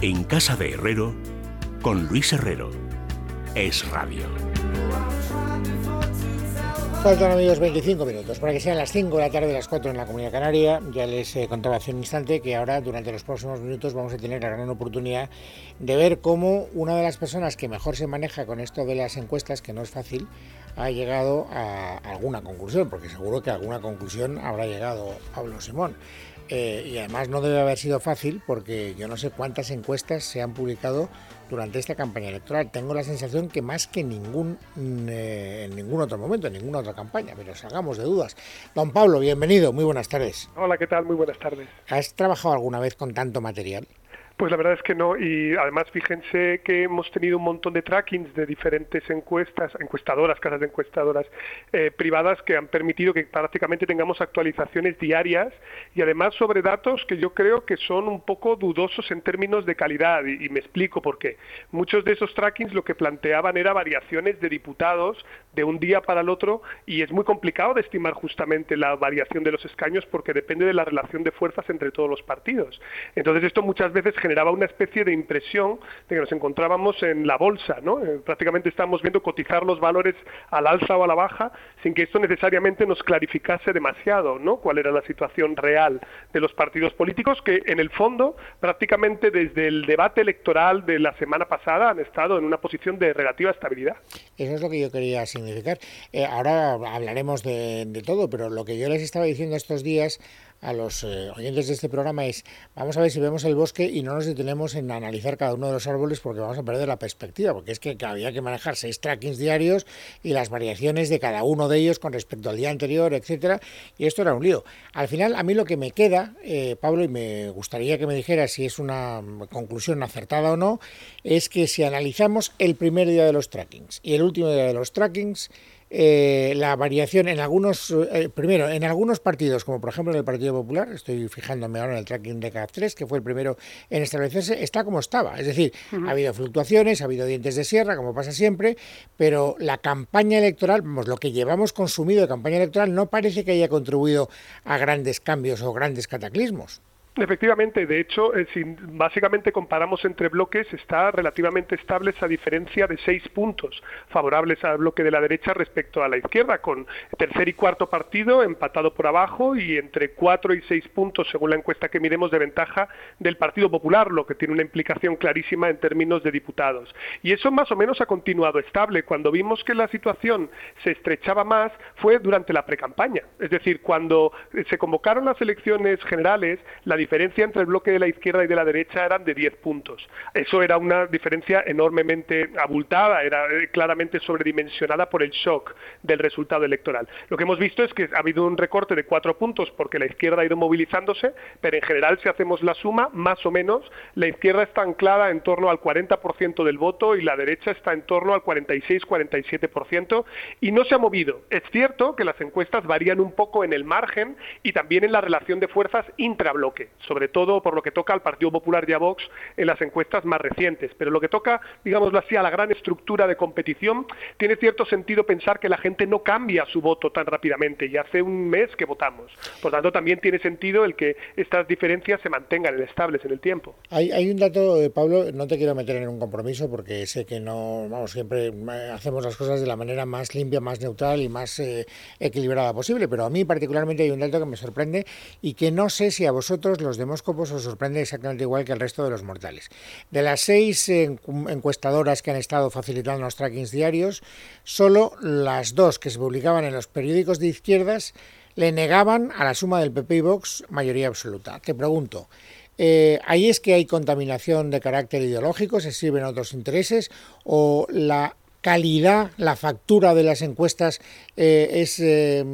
En casa de Herrero, con Luis Herrero. Es radio. Faltan amigos 25 minutos para que sean las 5 de la tarde, las 4 en la Comunidad Canaria. Ya les eh, contaba hace un instante que ahora, durante los próximos minutos, vamos a tener la gran oportunidad de ver cómo una de las personas que mejor se maneja con esto de las encuestas, que no es fácil, ha llegado a alguna conclusión, porque seguro que a alguna conclusión habrá llegado Pablo Simón. Eh, y además no debe haber sido fácil porque yo no sé cuántas encuestas se han publicado durante esta campaña electoral. Tengo la sensación que más que ningún, mm, eh, en ningún otro momento, en ninguna otra campaña, pero salgamos de dudas. Don Pablo, bienvenido, muy buenas tardes. Hola, ¿qué tal? Muy buenas tardes. ¿Has trabajado alguna vez con tanto material? Pues la verdad es que no, y además fíjense que hemos tenido un montón de trackings de diferentes encuestas, encuestadoras, casas de encuestadoras eh, privadas que han permitido que prácticamente tengamos actualizaciones diarias y además sobre datos que yo creo que son un poco dudosos en términos de calidad, y, y me explico por qué. Muchos de esos trackings lo que planteaban era variaciones de diputados de un día para el otro y es muy complicado de estimar justamente la variación de los escaños porque depende de la relación de fuerzas entre todos los partidos. Entonces esto muchas veces generaba una especie de impresión de que nos encontrábamos en la bolsa, ¿no? Eh, prácticamente estábamos viendo cotizar los valores al alza o a la baja sin que esto necesariamente nos clarificase demasiado, ¿no? Cuál era la situación real de los partidos políticos que en el fondo prácticamente desde el debate electoral de la semana pasada han estado en una posición de relativa estabilidad. Eso es lo que yo quería significar. Eh, ahora hablaremos de, de todo, pero lo que yo les estaba diciendo estos días a los eh, oyentes de este programa es, vamos a ver si vemos el bosque y no nos detenemos en analizar cada uno de los árboles porque vamos a perder la perspectiva, porque es que había que manejar seis trackings diarios y las variaciones de cada uno de ellos con respecto al día anterior, etcétera, y esto era un lío. Al final, a mí lo que me queda, eh, Pablo, y me gustaría que me dijera si es una conclusión acertada o no, es que si analizamos el primer día de los trackings y el último día de los trackings, eh, la variación en algunos, eh, primero, en algunos partidos, como por ejemplo en el Partido Popular, estoy fijándome ahora en el tracking de CAF3, que fue el primero en establecerse, está como estaba. Es decir, ha habido fluctuaciones, ha habido dientes de sierra, como pasa siempre, pero la campaña electoral, vamos, lo que llevamos consumido de campaña electoral no parece que haya contribuido a grandes cambios o grandes cataclismos. Efectivamente, de hecho, eh, si básicamente comparamos entre bloques, está relativamente estable esa diferencia de seis puntos favorables al bloque de la derecha respecto a la izquierda, con tercer y cuarto partido empatado por abajo y entre cuatro y seis puntos, según la encuesta que miremos, de ventaja del Partido Popular, lo que tiene una implicación clarísima en términos de diputados. Y eso más o menos ha continuado estable. Cuando vimos que la situación se estrechaba más fue durante la precampaña. Es decir, cuando se convocaron las elecciones generales, la diferencia entre el bloque de la izquierda y de la derecha eran de 10 puntos. Eso era una diferencia enormemente abultada, era eh, claramente sobredimensionada por el shock del resultado electoral. Lo que hemos visto es que ha habido un recorte de 4 puntos porque la izquierda ha ido movilizándose, pero en general si hacemos la suma, más o menos, la izquierda está anclada en torno al 40% del voto y la derecha está en torno al 46-47% y no se ha movido. Es cierto que las encuestas varían un poco en el margen y también en la relación de fuerzas intrabloque sobre todo por lo que toca al Partido Popular y a Vox en las encuestas más recientes. Pero lo que toca, digámoslo así, a la gran estructura de competición, tiene cierto sentido pensar que la gente no cambia su voto tan rápidamente y hace un mes que votamos. Por tanto, también tiene sentido el que estas diferencias se mantengan estables en el tiempo. Hay, un dato, eh, Pablo, no te quiero meter en un compromiso porque sé que no, vamos, siempre hacemos las cosas de la manera más limpia, más neutral y más eh, equilibrada posible, pero a mí particularmente hay un dato que me sorprende y que no sé si a vosotros los demóscopos os sorprende exactamente igual que el resto de los mortales. De las seis encuestadoras que han estado facilitando los trackings diarios, solo las dos que se publicaban en los periódicos de izquierdas le negaban a la suma del PP y Vox mayoría absoluta. Te pregunto, eh, ¿ahí es que hay contaminación de carácter ideológico, se sirven otros intereses o la calidad, la factura de las encuestas eh, es eh,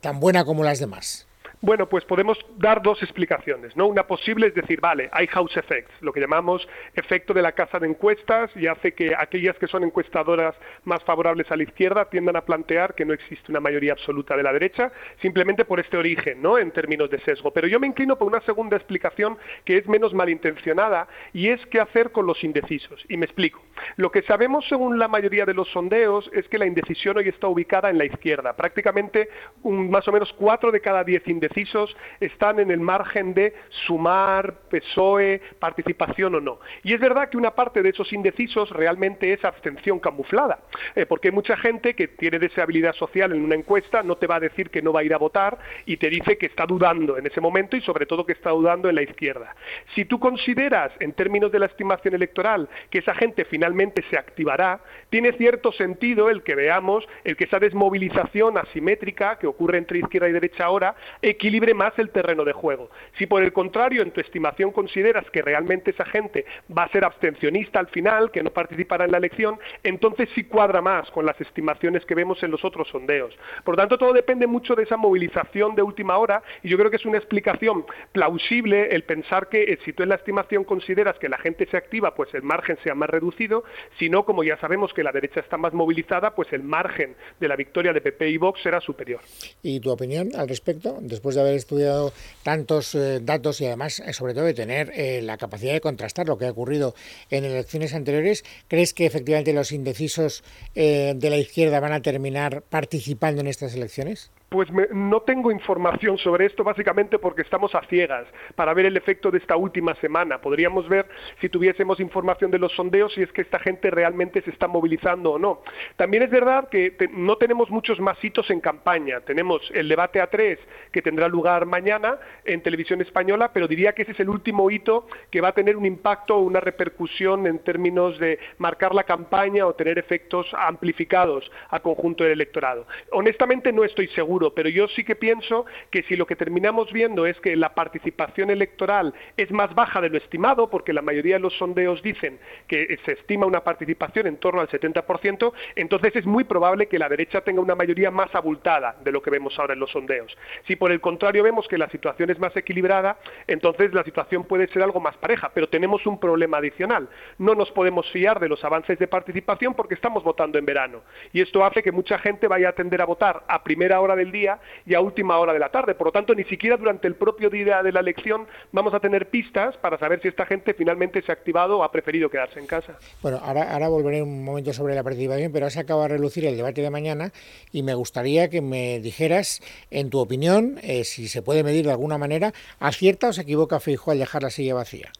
tan buena como las demás? Bueno, pues podemos dar dos explicaciones, ¿no? Una posible es decir, vale, hay house effects, lo que llamamos efecto de la casa de encuestas y hace que aquellas que son encuestadoras más favorables a la izquierda tiendan a plantear que no existe una mayoría absoluta de la derecha, simplemente por este origen, ¿no? En términos de sesgo. Pero yo me inclino por una segunda explicación que es menos malintencionada y es qué hacer con los indecisos. Y me explico. Lo que sabemos según la mayoría de los sondeos es que la indecisión hoy está ubicada en la izquierda. Prácticamente un, más o menos cuatro de cada diez indecisos indecisos están en el margen de sumar, PSOE, participación o no. Y es verdad que una parte de esos indecisos realmente es abstención camuflada, eh, porque hay mucha gente que tiene deseabilidad social en una encuesta, no te va a decir que no va a ir a votar y te dice que está dudando en ese momento y sobre todo que está dudando en la izquierda. Si tú consideras, en términos de la estimación electoral, que esa gente finalmente se activará, tiene cierto sentido el que veamos el que esa desmovilización asimétrica que ocurre entre izquierda y derecha ahora equilibre más el terreno de juego. Si por el contrario en tu estimación consideras que realmente esa gente va a ser abstencionista al final, que no participará en la elección, entonces sí cuadra más con las estimaciones que vemos en los otros sondeos. Por lo tanto, todo depende mucho de esa movilización de última hora y yo creo que es una explicación plausible el pensar que eh, si tú en la estimación consideras que la gente se activa, pues el margen sea más reducido, si no, como ya sabemos que la derecha está más movilizada, pues el margen de la victoria de PP y Vox será superior. ¿Y tu opinión al respecto? Después de haber estudiado tantos eh, datos y además, eh, sobre todo, de tener eh, la capacidad de contrastar lo que ha ocurrido en elecciones anteriores, ¿crees que efectivamente los indecisos de la izquierda van a terminar participando en estas elecciones? Pues no tengo información sobre esto básicamente porque estamos a ciegas para ver el efecto de esta última semana. Podríamos ver si tuviésemos información de los sondeos si es que esta gente realmente se está movilizando o no. También es verdad que no tenemos muchos más hitos en campaña. Tenemos el debate A3 que tendrá lugar mañana en televisión española, pero diría que ese es el último hito que va a tener un impacto o una repercusión en términos de marcar la campaña o tener efectos amplificados al conjunto del electorado. Honestamente no estoy seguro pero yo sí que pienso que si lo que terminamos viendo es que la participación electoral es más baja de lo estimado, porque la mayoría de los sondeos dicen que se estima una participación en torno al 70%, entonces es muy probable que la derecha tenga una mayoría más abultada de lo que vemos ahora en los sondeos. Si por el contrario vemos que la situación es más equilibrada, entonces la situación puede ser algo más pareja, pero tenemos un problema adicional. No nos podemos fiar de los avances de participación porque estamos votando en verano. Y esto hace que mucha gente vaya a tender a votar a primera hora del día y a última hora de la tarde. Por lo tanto, ni siquiera durante el propio día de la elección vamos a tener pistas para saber si esta gente finalmente se ha activado o ha preferido quedarse en casa. Bueno, ahora, ahora volveré un momento sobre la participación, pero se acaba de relucir el debate de mañana y me gustaría que me dijeras, en tu opinión, eh, si se puede medir de alguna manera, ¿acierta o se equivoca Feijóo al dejar la silla vacía?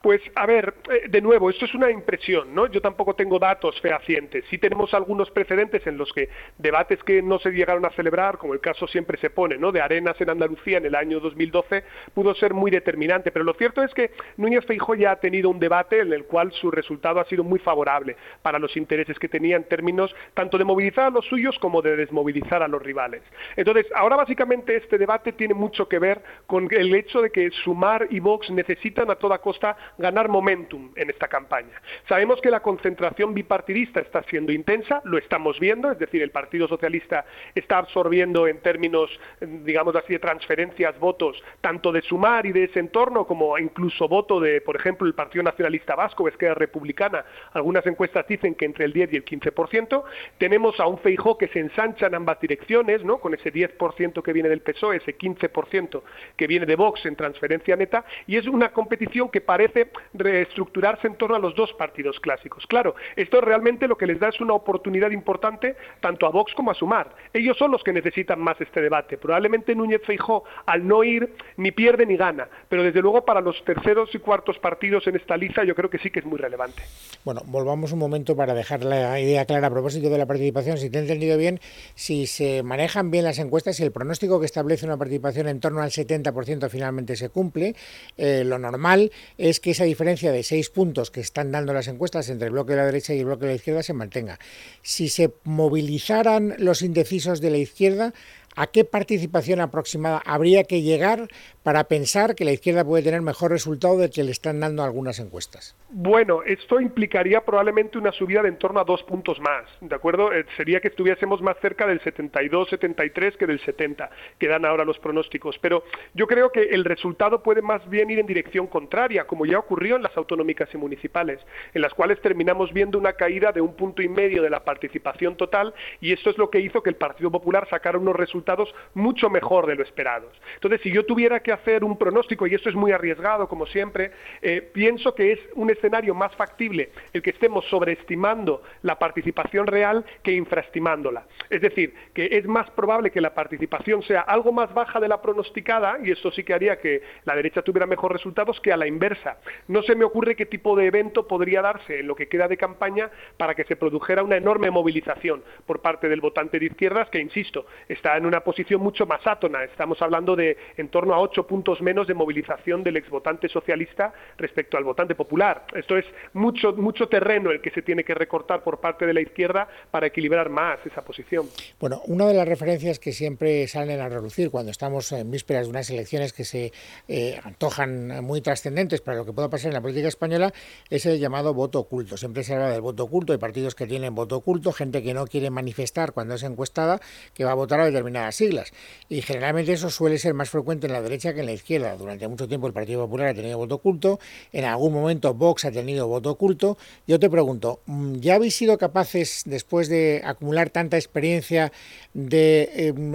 Pues a ver, eh, de nuevo, esto es una impresión, ¿no? Yo tampoco tengo datos fehacientes. Sí tenemos algunos precedentes en los que debates que no se llegaron a celebrar, como el caso siempre se pone, ¿no? De Arenas en Andalucía en el año 2012, pudo ser muy determinante. Pero lo cierto es que Núñez Feijóo ya ha tenido un debate en el cual su resultado ha sido muy favorable para los intereses que tenía en términos tanto de movilizar a los suyos como de desmovilizar a los rivales. Entonces, ahora básicamente este debate tiene mucho que ver con el hecho de que Sumar y Vox necesitan a toda costa ganar momentum en esta campaña. Sabemos que la concentración bipartidista está siendo intensa, lo estamos viendo, es decir, el Partido Socialista está absorbiendo en términos, digamos así, de transferencias, votos, tanto de Sumar y de ese entorno, como incluso voto de, por ejemplo, el Partido Nacionalista Vasco, que es Republicana. Algunas encuestas dicen que entre el 10 y el 15%. Tenemos a un Feijó que se ensancha en ambas direcciones, ¿no? con ese 10% que viene del PSOE, ese 15% que viene de Vox en transferencia neta, y es una competición que parece reestructurarse en torno a los dos partidos clásicos. Claro, esto realmente lo que les da es una oportunidad importante tanto a Vox como a Sumar. Ellos son los que necesitan más este debate. Probablemente Núñez Feijó, al no ir, ni pierde ni gana, pero desde luego para los terceros y cuartos partidos en esta lista yo creo que sí que es muy relevante. Bueno, volvamos un momento para dejar la idea clara a propósito de la participación. Si te he entendido bien, si se manejan bien las encuestas y el pronóstico que establece una participación en torno al 70% finalmente se cumple, eh, lo normal es que esa diferencia de seis puntos que están dando las encuestas entre el bloque de la derecha y el bloque de la izquierda se mantenga. Si se movilizaran los indecisos de la izquierda, ¿A qué participación aproximada habría que llegar para pensar que la izquierda puede tener mejor resultado de que le están dando algunas encuestas? Bueno, esto implicaría probablemente una subida de en torno a dos puntos más, ¿de acuerdo? Eh, sería que estuviésemos más cerca del 72-73 que del 70, que dan ahora los pronósticos. Pero yo creo que el resultado puede más bien ir en dirección contraria, como ya ocurrió en las autonómicas y municipales, en las cuales terminamos viendo una caída de un punto y medio de la participación total, y esto es lo que hizo que el Partido Popular sacara unos resultados mucho mejor de lo esperados. Entonces, si yo tuviera que hacer un pronóstico, y esto es muy arriesgado, como siempre, eh, pienso que es un escenario más factible el que estemos sobreestimando la participación real que infraestimándola. Es decir, que es más probable que la participación sea algo más baja de la pronosticada, y esto sí que haría que la derecha tuviera mejores resultados, que a la inversa. No se me ocurre qué tipo de evento podría darse en lo que queda de campaña para que se produjera una enorme movilización por parte del votante de izquierdas, que, insisto, está en una posición mucho más átona. Estamos hablando de en torno a ocho puntos menos de movilización del exvotante socialista respecto al votante popular. Esto es mucho, mucho terreno el que se tiene que recortar por parte de la izquierda para equilibrar más esa posición. Bueno, una de las referencias que siempre salen a relucir cuando estamos en vísperas de unas elecciones que se eh, antojan muy trascendentes para lo que pueda pasar en la política española es el llamado voto oculto. Siempre se habla del voto oculto, hay partidos que tienen voto oculto, gente que no quiere manifestar cuando es encuestada que va a votar a determinadas siglas. Y generalmente eso suele ser más frecuente en la derecha que en la izquierda. Durante mucho tiempo el Partido Popular ha tenido voto oculto, en algún momento Vox ha tenido voto oculto. Yo te pregunto, mm, ¿ya habéis sido capaces, después de acumular tanta experiencia, de em,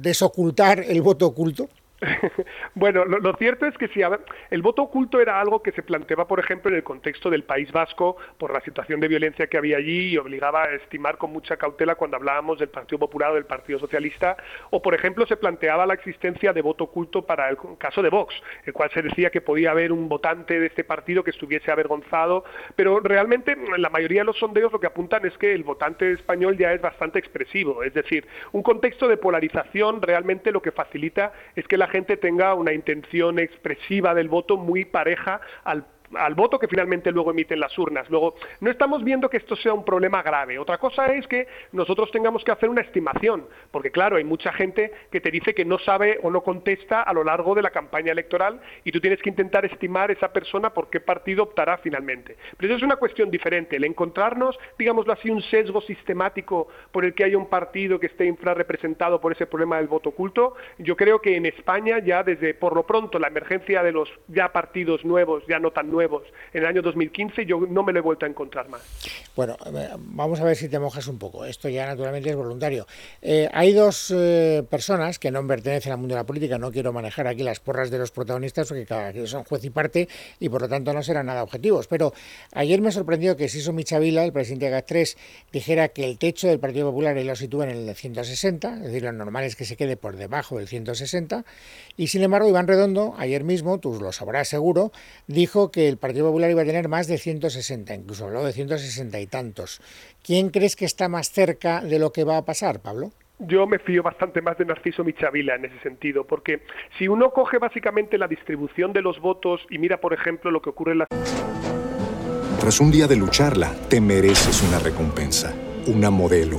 desocultar el voto oculto? bueno, lo, cierto es que si el voto oculto era algo que se planteaba, por ejemplo, en el contexto del País Vasco por la situación de violencia que había allí y obligaba a estimar con mucha cautela cuando hablábamos del Partido Popular o del Partido Socialista, o por ejemplo se planteaba la existencia de voto oculto para el caso de Vox, el cual se decía que podía haber un votante de este partido que estuviese avergonzado, pero realmente la mayoría de los sondeos lo que apuntan es que el votante español ya es bastante expresivo, es decir, un contexto de polarización realmente lo que facilita es que la gente tenga una intención expresiva del voto muy pareja al al voto que finalmente luego emiten las urnas. Luego, no estamos viendo que esto sea un problema grave. Otra cosa es que nosotros tengamos que hacer una estimación, porque claro, hay mucha gente que te dice que no sabe o no contesta a lo largo de la campaña electoral y tú tienes que intentar estimar esa persona por qué partido optará finalmente. Pero eso es una cuestión diferente. El encontrarnos, digámoslo así, un sesgo sistemático por el que haya un partido que esté infrarrepresentado por ese problema del voto oculto, yo creo que en España ya desde por lo pronto la emergencia de los ya partidos nuevos, ya no tan nuevos en el año 2015 yo no me lo he vuelto a encontrar más. Bueno, vamos a ver si te mojas un poco. Esto ya naturalmente es voluntario. Eh, hay dos eh, personas que no pertenecen al mundo de la política. No quiero manejar aquí las porras de los protagonistas porque cada que son juez y parte y por lo tanto no serán nada objetivos. Pero ayer me sorprendió que Siso Michavila, el presidente de GAT3, dijera que el techo del Partido Popular lo sitúa en el 160, es decir, lo normal es que se quede por debajo del 160. Y sin embargo, Iván Redondo, ayer mismo, tú lo sabrás seguro, dijo que el Partido Popular iba a tener más de 160, incluso habló de 160 y tantos. ¿Quién crees que está más cerca de lo que va a pasar, Pablo? Yo me fío bastante más de Narciso Michavila en ese sentido, porque si uno coge básicamente la distribución de los votos y mira, por ejemplo, lo que ocurre en la... Tras un día de lucharla, te mereces una recompensa, una modelo,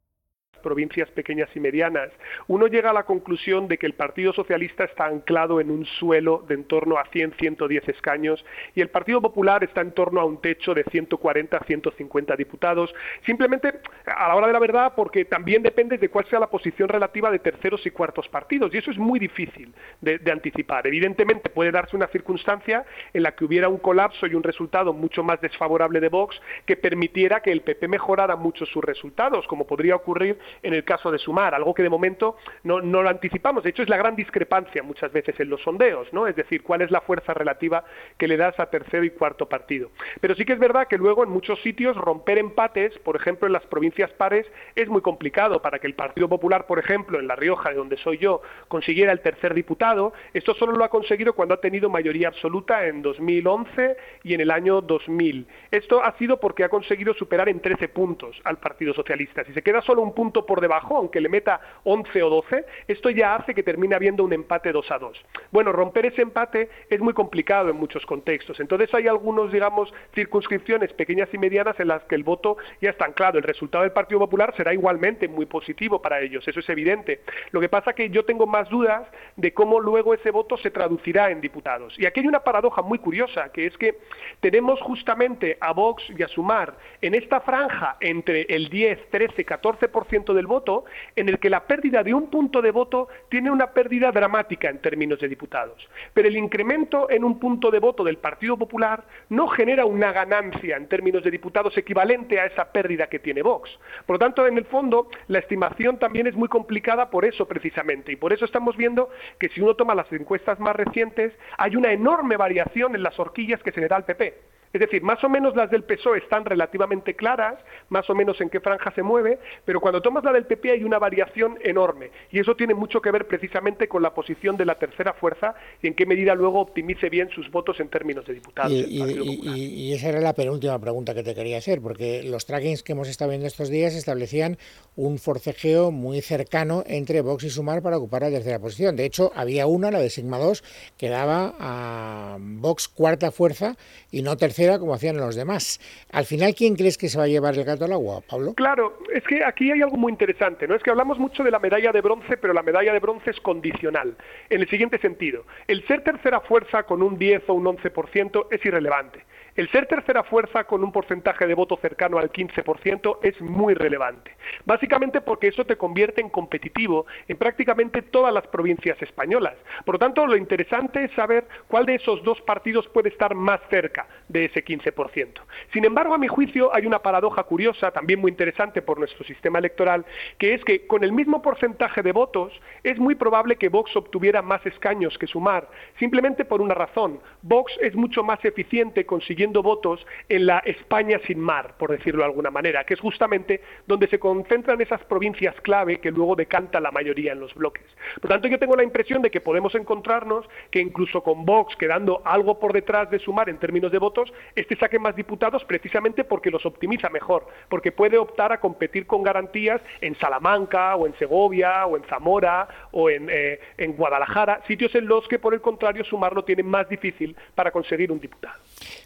provincias pequeñas y medianas, uno llega a la conclusión de que el Partido Socialista está anclado en un suelo de en torno a 100-110 escaños y el Partido Popular está en torno a un techo de 140-150 diputados, simplemente a la hora de la verdad porque también depende de cuál sea la posición relativa de terceros y cuartos partidos y eso es muy difícil de, anticipar. Evidentemente puede darse una circunstancia en la que hubiera un colapso y un resultado mucho más desfavorable de Vox que permitiera que el PP mejorara mucho sus resultados, como podría ocurrir en el caso de Sumar, algo que de momento no, no lo anticipamos. De hecho, es la gran discrepancia muchas veces en los sondeos, ¿no? Es decir, cuál es la fuerza relativa que le das a tercero y cuarto partido. Pero sí que es verdad que luego en muchos sitios romper empates, por ejemplo en las provincias pares, es muy complicado para que el Partido Popular, por ejemplo, en La Rioja, de donde soy yo, consiguiera el tercer diputado. Esto solo lo ha conseguido cuando ha tenido mayoría absoluta en 2011 y en el año 2000. Esto ha sido porque ha conseguido superar en 13 puntos al Partido Socialista. Si se queda solo un punto por debajo, aunque le meta 11 o 12, esto ya hace que termine habiendo un empate 2 a 2. Bueno, romper ese empate es muy complicado en muchos contextos. Entonces hay algunos, digamos, circunscripciones pequeñas y medianas en las que el voto ya está anclado. El resultado del Partido Popular será igualmente muy positivo para ellos, eso es evidente. Lo que pasa que yo tengo más dudas de cómo luego ese voto se traducirá en diputados. Y aquí hay una paradoja muy curiosa, que es que tenemos justamente a Vox y a Sumar en esta franja entre el 10, 13, 14% del voto, en el que la pérdida de un punto de voto tiene una pérdida dramática en términos de diputados. Pero el incremento en un punto de voto del Partido Popular no genera una ganancia en términos de diputados equivalente a esa pérdida que tiene Vox. Por lo tanto, en el fondo, la estimación también es muy complicada por eso precisamente. Y por eso estamos viendo que si uno toma las encuestas más recientes, hay una enorme variación en las horquillas que se le da al PP. Es decir, más o menos las del PSOE están relativamente claras, más o menos en qué franja se mueve, pero cuando tomas la del PP hay una variación enorme. Y eso tiene mucho que ver precisamente con la posición de la tercera fuerza y en qué medida luego optimice bien sus votos en términos de diputados. Y, esa era la penúltima pregunta que te quería hacer, porque los trackings que hemos estado viendo estos días establecían un forcejeo muy cercano entre Vox y Sumar para ocupar la tercera posición. De hecho, había una, la de Sigma 2, que daba a Vox cuarta fuerza y no tercera como hacían los demás. Al final, ¿quién crees que se va a llevar el gato al agua, Pablo? Claro, es que aquí hay algo muy interesante, ¿no? Es que hablamos mucho de la medalla de bronce, pero la medalla de bronce es condicional, en el siguiente sentido. El ser tercera fuerza con un 10 o un 11% es irrelevante. El ser tercera fuerza con un porcentaje de voto cercano al 15% es muy relevante, básicamente porque eso te convierte en competitivo en prácticamente todas las provincias españolas. Por lo tanto, lo interesante es saber cuál de esos dos partidos puede estar más cerca de ese 15%. Sin embargo, a mi juicio, hay una paradoja curiosa, también muy interesante por nuestro sistema electoral, que es que con el mismo porcentaje de votos es muy probable que Vox obtuviera más escaños que Sumar, simplemente por una razón. Vox es mucho más eficiente consiguiendo votos en la España sin mar, por decirlo de alguna manera, que es justamente donde se concentran esas provincias clave que luego decanta la mayoría en los bloques. Por tanto, yo tengo la impresión de que podemos encontrarnos que incluso con Vox quedando algo por detrás de sumar en términos de votos, este saque más diputados precisamente porque los optimiza mejor, porque puede optar a competir con garantías en Salamanca o en Segovia o en Zamora o en, eh, en Guadalajara, sitios en los que por el contrario sumar lo tiene más difícil para conseguir un diputado.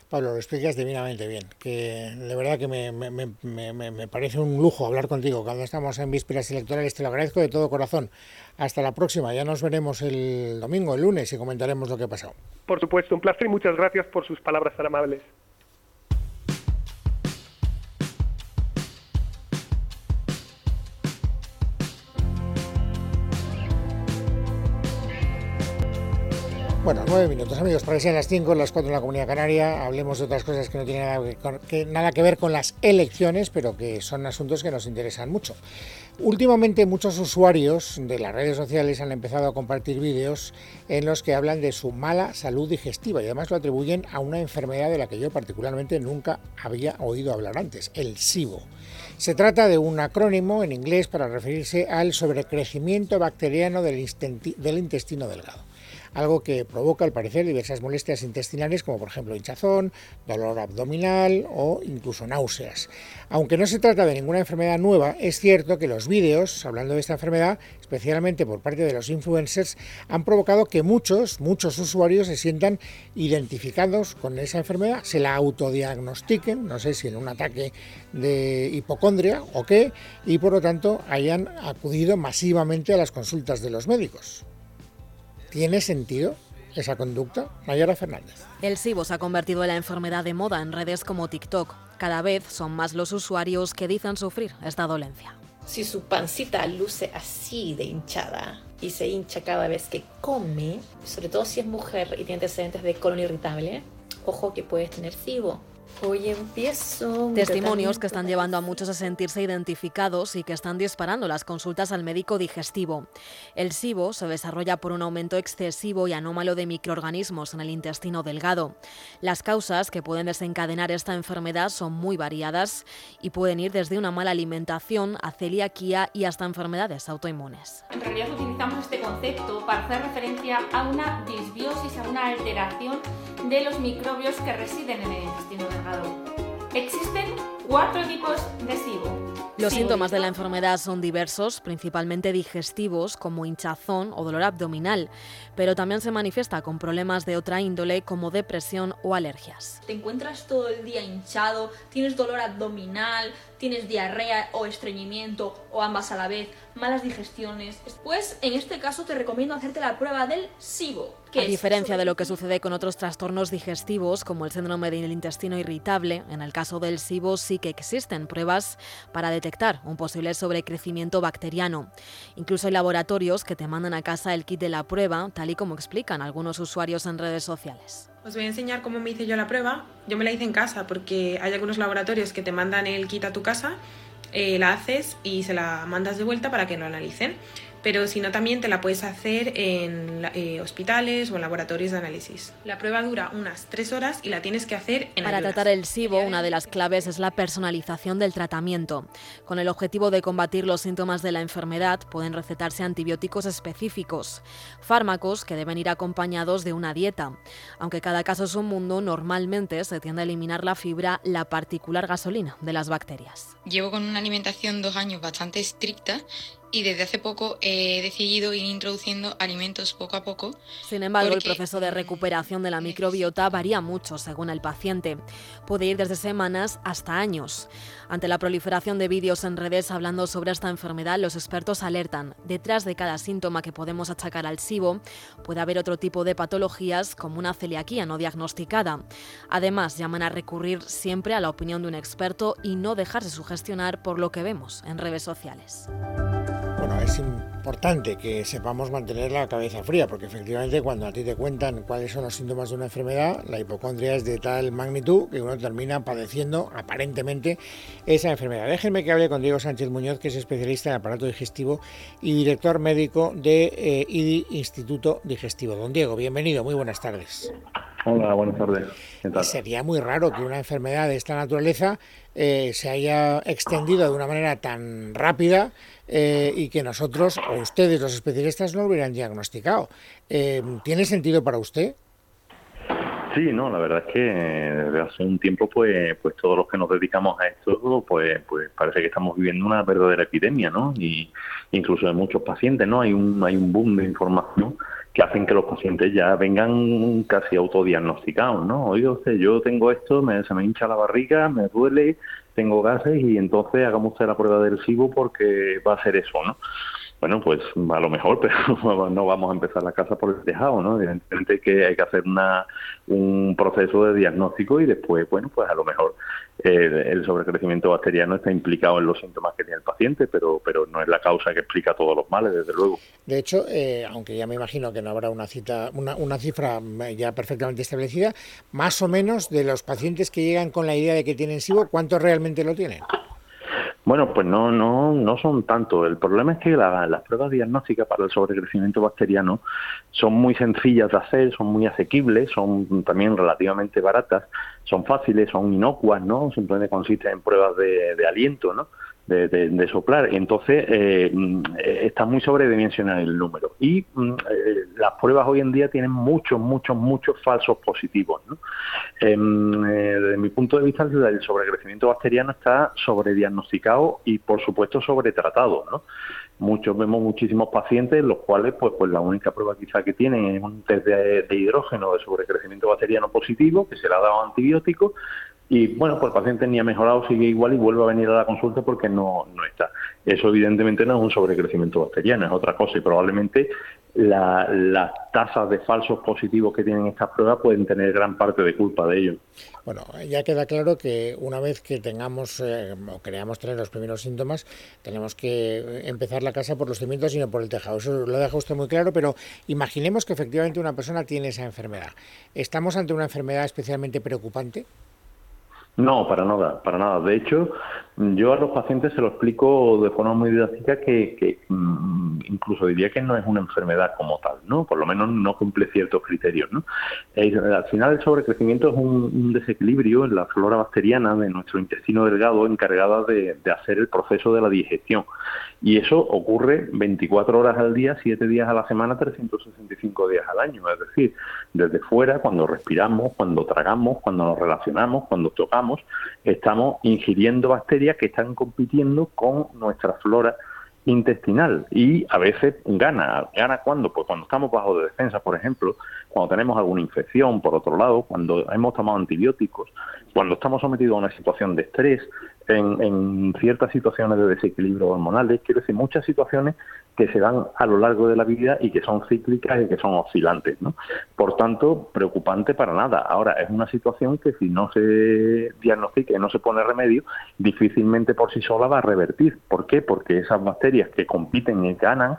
Pablo, lo explicas divinamente bien. Que de verdad que me, me, parece un lujo hablar contigo cuando estamos en vísperas electorales. Te lo agradezco de todo corazón. Hasta la próxima. Ya nos veremos el domingo, el lunes, y comentaremos lo que ha pasado. Por supuesto, un placer y muchas gracias por sus palabras tan amables. Bueno, nueve minutos, amigos, para que sean las cinco, las cuatro en la Comunidad Canaria. Hablemos de otras cosas que no tienen nada que, ver con las elecciones, pero que son asuntos que nos interesan mucho. Últimamente muchos usuarios de las redes sociales han empezado a compartir vídeos en los que hablan de su mala salud digestiva y además lo atribuyen a una enfermedad de la que yo particularmente nunca había oído hablar antes, el SIBO. Se trata de un acrónimo en inglés para referirse al sobrecrecimiento bacteriano del intestino delgado algo que provoca al parecer diversas molestias intestinales como por ejemplo hinchazón, dolor abdominal o incluso náuseas. Aunque no se trata de ninguna enfermedad nueva, es cierto que los vídeos hablando de esta enfermedad, especialmente por parte de los influencers, han provocado que muchos, muchos usuarios se sientan identificados con esa enfermedad, se la autodiagnostiquen, no sé si en un ataque de hipocondria o qué, y por lo tanto hayan acudido masivamente a las consultas de los médicos. ¿Tiene sentido esa conducta? Mayara Fernández. El SIBO se ha convertido en la enfermedad de moda en redes como TikTok. Cada vez son más los usuarios que dicen sufrir esta dolencia. Si su pancita luce así de hinchada y se hincha cada vez que come, sobre todo si es mujer y tiene antecedentes de colon irritable, ojo que puedes tener SIBO. Hoy empiezo. Testimonios que están llevando a muchos a sentirse identificados y que están disparando las consultas al médico digestivo. El SIBO se desarrolla por un aumento excesivo y anómalo de microorganismos en el intestino delgado. Las causas que pueden desencadenar esta enfermedad son muy variadas y pueden ir desde una mala alimentación a celiaquía y hasta enfermedades autoinmunes. En realidad utilizamos este concepto para hacer referencia a una disbiosis, a una alteración de los microbios que residen en el intestino delgado. Existen cuatro tipos de SIBO. Los síntomas de la enfermedad son diversos, principalmente digestivos, como hinchazón o dolor abdominal, pero también se manifiesta con problemas de otra índole, como depresión o alergias. Te encuentras todo el día hinchado, tienes dolor abdominal, tienes diarrea o estreñimiento o ambas a la vez, malas digestiones, pues en este caso te recomiendo hacerte la prueba del SIBO. A diferencia de lo que sucede con otros trastornos digestivos, como el síndrome del intestino irritable, en el caso del SIBO sí que existen pruebas para detectar un posible sobrecrecimiento bacteriano. Incluso hay laboratorios que te mandan a casa el kit de la prueba, tal y como explican algunos usuarios en redes sociales. Os voy a enseñar cómo me hice yo la prueba. Yo me la hice en casa porque hay algunos laboratorios que te mandan el kit a tu casa, eh, la haces y se la mandas de vuelta para que lo analicen pero si no también te la puedes hacer en eh, hospitales o en laboratorios de análisis. La prueba dura unas tres horas y la tienes que hacer en Para tratar el SIBO, una de las claves es la personalización del tratamiento. Con el objetivo de combatir los síntomas de la enfermedad, pueden recetarse antibióticos específicos, fármacos que deben ir acompañados de una dieta. Aunque cada caso es un mundo, normalmente se tiende a eliminar la fibra, la particular gasolina de las bacterias. Llevo con una alimentación dos años bastante estricta y desde hace poco he decidido ir introduciendo alimentos poco a poco. Sin embargo, el proceso de recuperación de la microbiota varía mucho según el paciente. Puede ir desde semanas hasta años. Ante la proliferación de vídeos en redes hablando sobre esta enfermedad, los expertos alertan, detrás de cada síntoma que podemos achacar al SIBO, puede haber otro tipo de patologías como una celiaquía no diagnosticada. Además, llaman a recurrir siempre a la opinión de un experto y no dejarse sugestionar por lo que vemos en redes sociales. Bueno, es importante que sepamos mantener la cabeza fría, porque efectivamente cuando a ti te cuentan cuáles son los síntomas de una enfermedad, la hipocondria es de tal magnitud que uno termina padeciendo aparentemente esa enfermedad. Déjenme que hable con Diego Sánchez Muñoz, que es especialista en aparato digestivo y director médico de eh, IDI Instituto Digestivo. Don Diego, bienvenido, muy buenas tardes. Hola, buenas tardes. Sería muy raro que una enfermedad de esta naturaleza eh, se haya extendido de una manera tan rápida eh, y que nosotros, o ustedes, los especialistas, no hubieran diagnosticado. Eh, ¿Tiene sentido para usted? Sí, no, la verdad es que desde hace un tiempo, pues, pues todos los que nos dedicamos a esto, pues, pues parece que estamos viviendo una verdadera epidemia, ¿no? Y incluso de muchos pacientes, ¿no? Hay un, hay un boom de información que hacen que los pacientes ya vengan casi autodiagnosticados, ¿no? Oye, usted, yo tengo esto, me, se me hincha la barriga, me duele, tengo gases y entonces hagamos usted la prueba del SIBO porque va a ser eso, ¿no? Bueno, pues a lo mejor, pero no vamos a empezar la casa por el tejado, ¿no? Evidentemente que hay que hacer una, un proceso de diagnóstico y después, bueno, pues a lo mejor eh, el sobrecrecimiento bacteriano está implicado en los síntomas que tiene el paciente, pero, pero no es la causa que explica todos los males, desde luego. De hecho, eh, aunque ya me imagino que no habrá una, cita, una, una cifra ya perfectamente establecida, más o menos de los pacientes que llegan con la idea de que tienen SIBO, ¿cuántos realmente lo tienen? Bueno, pues no, no, no son tanto. El problema es que las pruebas diagnósticas para el sobrecrecimiento bacteriano son muy sencillas de hacer, son muy asequibles, son también relativamente baratas, son fáciles, son inocuas, ¿no? Simplemente consisten en pruebas de, de aliento, ¿no? De, de, soplar. Entonces, eh, mm, está muy sobredimensionado el número. Y mm, eh, las pruebas hoy en día tienen muchos, muchos, muchos falsos positivos. ¿no? Em, eh, desde mi punto de vista, el sobrecrecimiento bacteriano está sobrediagnosticado y, por supuesto, sobretratado. ¿no? Muchos vemos muchísimos pacientes, los cuales, pues, pues la única prueba quizá que tienen es un test de, de hidrógeno de sobrecrecimiento bacteriano positivo, que se le ha dado antibiótico, y bueno, pues el paciente ni ha mejorado, sigue igual y vuelve a venir a la consulta porque no, no está. Eso evidentemente no es un sobrecrecimiento bacteriano, es otra cosa y probablemente las la tasas de falsos positivos que tienen estas pruebas pueden tener gran parte de culpa de ello. Bueno, ya queda claro que una vez que tengamos eh, o creamos tener los primeros síntomas, tenemos que empezar la casa por los cimientos y no por el tejado. Eso lo deja usted muy claro, pero imaginemos que efectivamente una persona tiene esa enfermedad. ¿Estamos ante una enfermedad especialmente preocupante? No, para nada, para nada. De hecho, yo a los pacientes se lo explico de forma muy didáctica que, mm, incluso diría que no es una enfermedad como tal, ¿no? Por lo menos no cumple ciertos criterios, ¿no? Al final el sobrecrecimiento es un, desequilibrio en la flora bacteriana de nuestro intestino delgado encargada de, hacer el proceso de la digestión. Y eso ocurre 24 horas al día, 7 días a la semana, 365 días al año. Es decir, desde fuera, cuando respiramos, cuando tragamos, cuando nos relacionamos, cuando tocamos, estamos ingiriendo bacterias que están compitiendo con nuestra flora intestinal y a veces gana. ¿Gana cuándo? Pues cuando estamos bajo de defensa, por ejemplo, cuando tenemos alguna infección, por otro lado, cuando hemos tomado antibióticos, cuando estamos sometidos a una situación de estrés, en, ciertas situaciones de desequilibrio hormonales, quiero decir, muchas situaciones que se dan a lo largo de la vida y que son cíclicas y que son oscilantes. ¿no? Por tanto, preocupante para nada. Ahora, es una situación que si no se diagnostica y no se pone remedio, difícilmente por sí sola va a revertir. ¿Por qué? Porque esas bacterias que compiten y ganan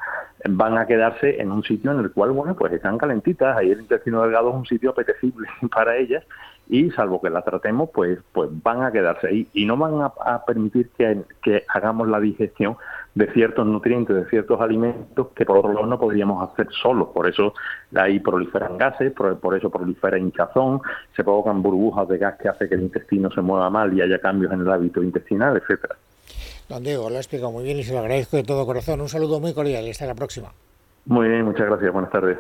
van a quedarse en un sitio en el cual, bueno, pues están calentitas, ahí el intestino delgado es un sitio apetecible para ellas y salvo que la tratemos, pues, pues van a quedarse ahí y no van a, permitir que, que, hagamos la digestión de ciertos nutrientes, de ciertos alimentos que por otro lado no podríamos hacer solos. Por eso ahí proliferan gases, por, por eso prolifera hinchazón, se provocan burbujas de gas que hace que el intestino se mueva mal y haya cambios en el hábito intestinal, etcétera. Don Diego, lo ha explicado muy bien y se lo agradezco de todo corazón. Un saludo muy cordial y hasta la próxima. Muy bien, muchas gracias. Buenas tardes.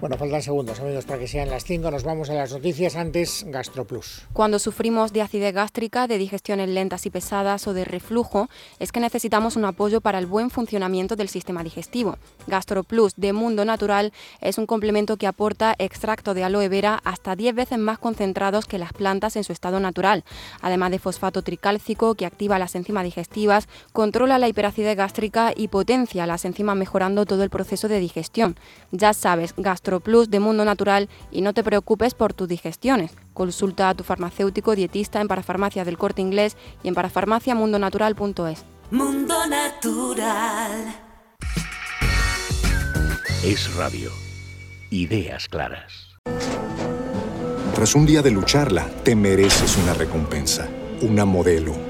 Bueno, faltan segundos, amigos, para que sean las 5. Nos vamos a las noticias. Antes, GastroPlus. Cuando sufrimos de acidez gástrica, de digestiones lentas y pesadas o de reflujo, es que necesitamos un apoyo para el buen funcionamiento del sistema digestivo. GastroPlus de Mundo Natural es un complemento que aporta extracto de aloe vera hasta 10 veces más concentrados que las plantas en su estado natural, además de fosfato tricálcico que activa las enzimas digestivas, controla la hiperacidez gástrica y potencia las enzimas mejorando todo el proceso de digestión. Ya sabes, GastroPlus Plus de Mundo Natural y no te preocupes por tus digestiones. Consulta a tu farmacéutico dietista en Parafarmacia del Corte Inglés y en parafarmaciamundonatural.es. Mundo Natural. Es radio. Ideas claras. Tras un día de lucharla, te mereces una recompensa, una modelo